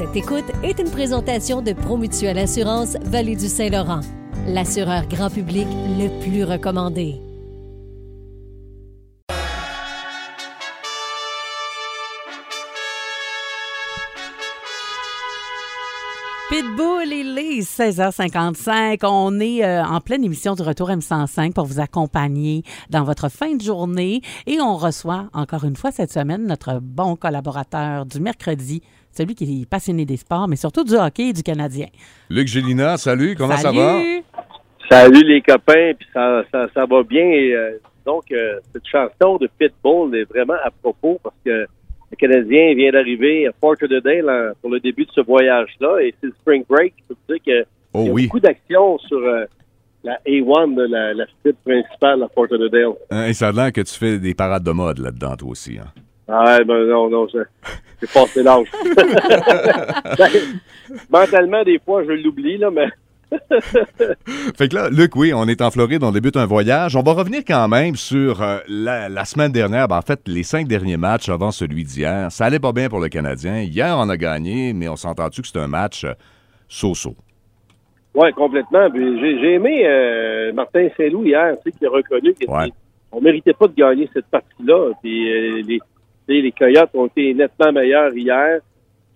Cette écoute est une présentation de Promutuelle Assurance Vallée du Saint-Laurent, l'assureur grand public le plus recommandé. Pitbull, il est 16h55. On est euh, en pleine émission du Retour M105 pour vous accompagner dans votre fin de journée. Et on reçoit encore une fois cette semaine notre bon collaborateur du mercredi, celui qui est passionné des sports, mais surtout du hockey et du Canadien. Luc Gélina, salut, comment ça va? Salut les copains, puis ça, ça, ça va bien. Et, euh, donc, euh, cette chanson de Pitbull est vraiment à propos parce que le Canadien vient d'arriver à Fort Lauderdale hein, pour le début de ce voyage-là et c'est le Spring Break. Je peux dire qu'il Oh y a oui. beaucoup d'actions sur euh, la A1 de la, la principale à Fort Lauderdale. Hein, et ça a l'air que tu fais des parades de mode là-dedans, toi aussi. Hein? Ah, ben non, non, j'ai passé l'âge. Mentalement, des fois, je l'oublie, là, mais Fait que là, Luc, oui, on est en Floride, on débute un voyage. On va revenir quand même sur euh, la, la semaine dernière, ben, en fait, les cinq derniers matchs avant celui d'hier. Ça allait pas bien pour le Canadien. Hier, on a gagné, mais on s'entend-tu que c'est un match euh, so-so? Oui, complètement. J'ai aimé euh, Martin Saint-Loup hier, tu sais, qui a reconnu qu'on Ouais. on méritait pas de gagner cette partie-là. Puis les, sais, les Coyotes ont été nettement meilleurs hier,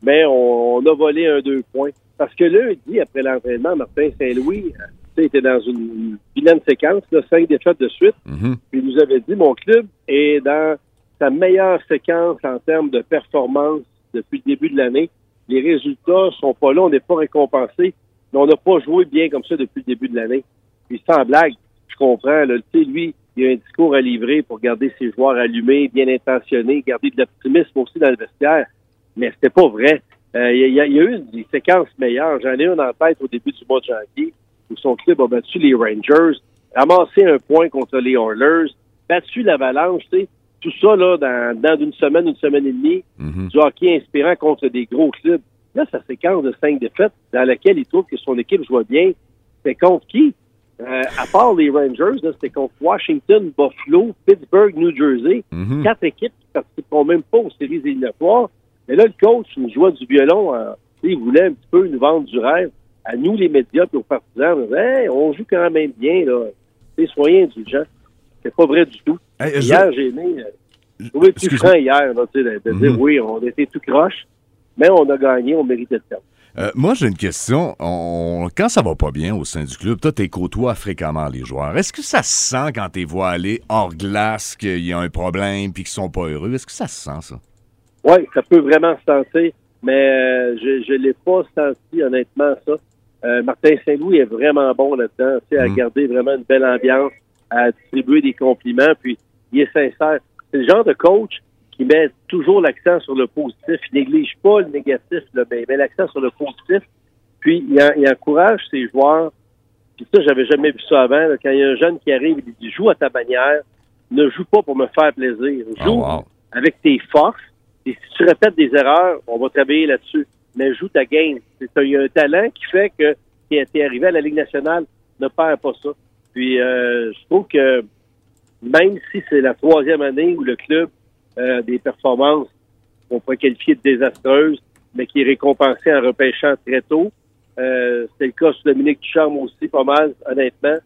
mais on, on a volé un deux points. Parce que lundi, après l'entraînement, Martin Saint-Louis euh, était dans une vilaine séquence, là, cinq défaites de suite. Mhm. Puis il nous avait dit, mon club est dans sa meilleure séquence en termes de performance depuis le début de l'année. Les résultats sont pas là, on n'est pas récompensé, mais on n'a pas joué bien comme ça depuis le début de l'année. Puis sans blague, je comprends, là, tu sais, lui, il a un discours à livrer pour garder ses joueurs allumés, bien intentionnés, garder de l'optimisme aussi dans le vestiaire. Mais c'était pas vrai. Euh, Il y, a, il y a eu des séquences meilleures. J'en ai une en tête au début du mois de janvier où son club a battu les Rangers, ramassé un point contre les Oilers, battu l'Avalanche, tu sais. Tout ça, là, dans, dans une semaine, une semaine et demie, Mhm. du hockey inspirant contre des gros clubs. Là, sa séquence de cinq défaites dans laquelle il trouve que son équipe joue bien, c'est contre qui? Euh, à part les Rangers, c'était contre Washington, Buffalo, Pittsburgh, New Jersey. Mhm. Quatre équipes qui participeront même pas aux séries éliminatoires. Mais là, le coach nous jouait du violon. euh, il voulait un petit peu nous vendre du rêve. À nous, les médias, puis aux partisans, on, disait, Hey, on joue quand même bien. Là. Soyez indulgents. C'est pas vrai du tout. Hey, Hier, j'ai aimé. Euh, trouvé plus franc hier, là, de, de dire Mhm. oui, on était tout croche, mais on a gagné, on méritait de perdre. Euh, moi, j'ai une question. On- Quand ça va pas bien au sein du club, toi, tu côtoies fréquemment les joueurs. Est-ce que ça se sent quand tu vois aller hors glace qu'il y a un problème puis qu'ils sont pas heureux? Est-ce que ça se sent, ça? Oui, ça peut vraiment se sentir, mais euh, je ne l'ai pas senti, honnêtement, ça. Euh, Martin Saint-Louis est vraiment bon là-dedans, tu sais, à Mhm. garder vraiment une belle ambiance, à distribuer des compliments, puis il est sincère. C'est le genre de coach qui met toujours l'accent sur le positif. Il néglige pas le négatif, là, mais il met l'accent sur le positif. Puis il, en- il encourage ses joueurs. Puis ça, j'avais jamais vu ça avant. là. Quand il y a un jeune qui arrive, il dit joue à ta manière, ne joue pas pour me faire plaisir. Oh, Joue wow. avec tes forces. Et si tu répètes des erreurs, on va travailler là-dessus. Mais joue ta game. Il y a un talent qui fait que qui est arrivé à la Ligue nationale ne perd pas ça. Puis euh, je trouve que même si c'est la troisième année où le club euh, des performances qu'on pourrait qualifier de désastreuses, mais qui est récompensé en repêchant très tôt, euh, c'est le cas sur Dominique Ducharme aussi, pas mal, honnêtement.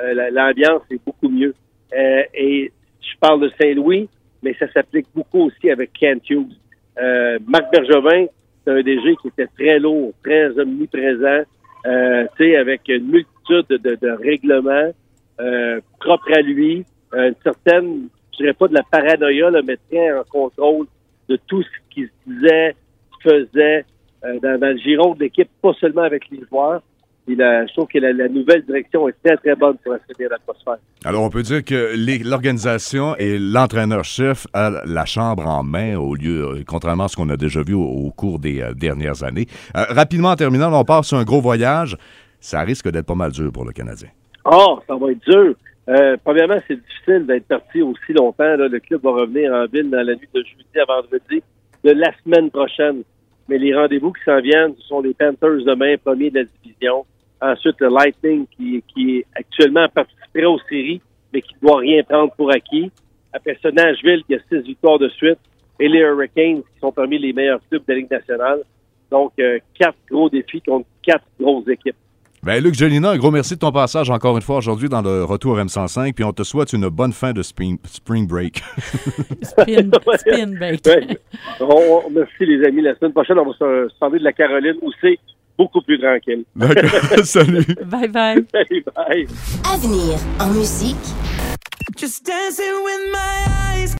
Euh, la- L'ambiance est beaucoup mieux. Euh, et je parle de Saint-Louis, mais ça s'applique beaucoup aussi avec Kent Hughes. Euh, Marc Bergevin, c'est un DG qui était très lourd, très omniprésent, euh, avec une multitude de, de- règlements euh, propres à lui, une certaine, je dirais pas de la paranoïa, là, mais très en contrôle de tout ce qu'il se disait, faisait euh, dans, dans le giron de l'équipe, pas seulement avec les joueurs. Et la, je trouve que la, la nouvelle direction est très, très bonne pour assainir l'atmosphère. Alors, on peut dire que l'organisation et l'entraîneur-chef a la chambre en main, au lieu, euh, contrairement à ce qu'on a déjà vu au, au cours des euh, dernières années. Euh, rapidement, en terminant, on part sur un gros voyage. Ça risque d'être pas mal dur pour le Canadien. Oh, ça va être dur. Euh, premièrement, c'est difficile d'être parti aussi longtemps. là. Le club va revenir en ville dans la nuit de jeudi à vendredi de la semaine prochaine. Mais les rendez-vous qui s'en viennent, ce sont les Panthers demain, premier de la division. Ensuite, le Lightning qui, qui est actuellement participerait aux séries, mais qui ne doit rien prendre pour acquis. Après ça, Nashville qui a six victoires de suite. Et les Hurricanes qui sont parmi les meilleurs clubs de la Ligue nationale. Donc, euh, quatre gros défis contre quatre grosses équipes. Ben, Luc Jolina, un gros merci de ton passage encore une fois aujourd'hui dans le retour M105, puis on te souhaite une bonne fin de spring, spring break. Spin, spin break. Ouais. On- on- merci les amis. La semaine prochaine, on va se se parler de la Caroline où c'est beaucoup plus tranquille. D'accord. Salut. Bye bye. Bye bye. Avenir en musique. Just dancing with my eyes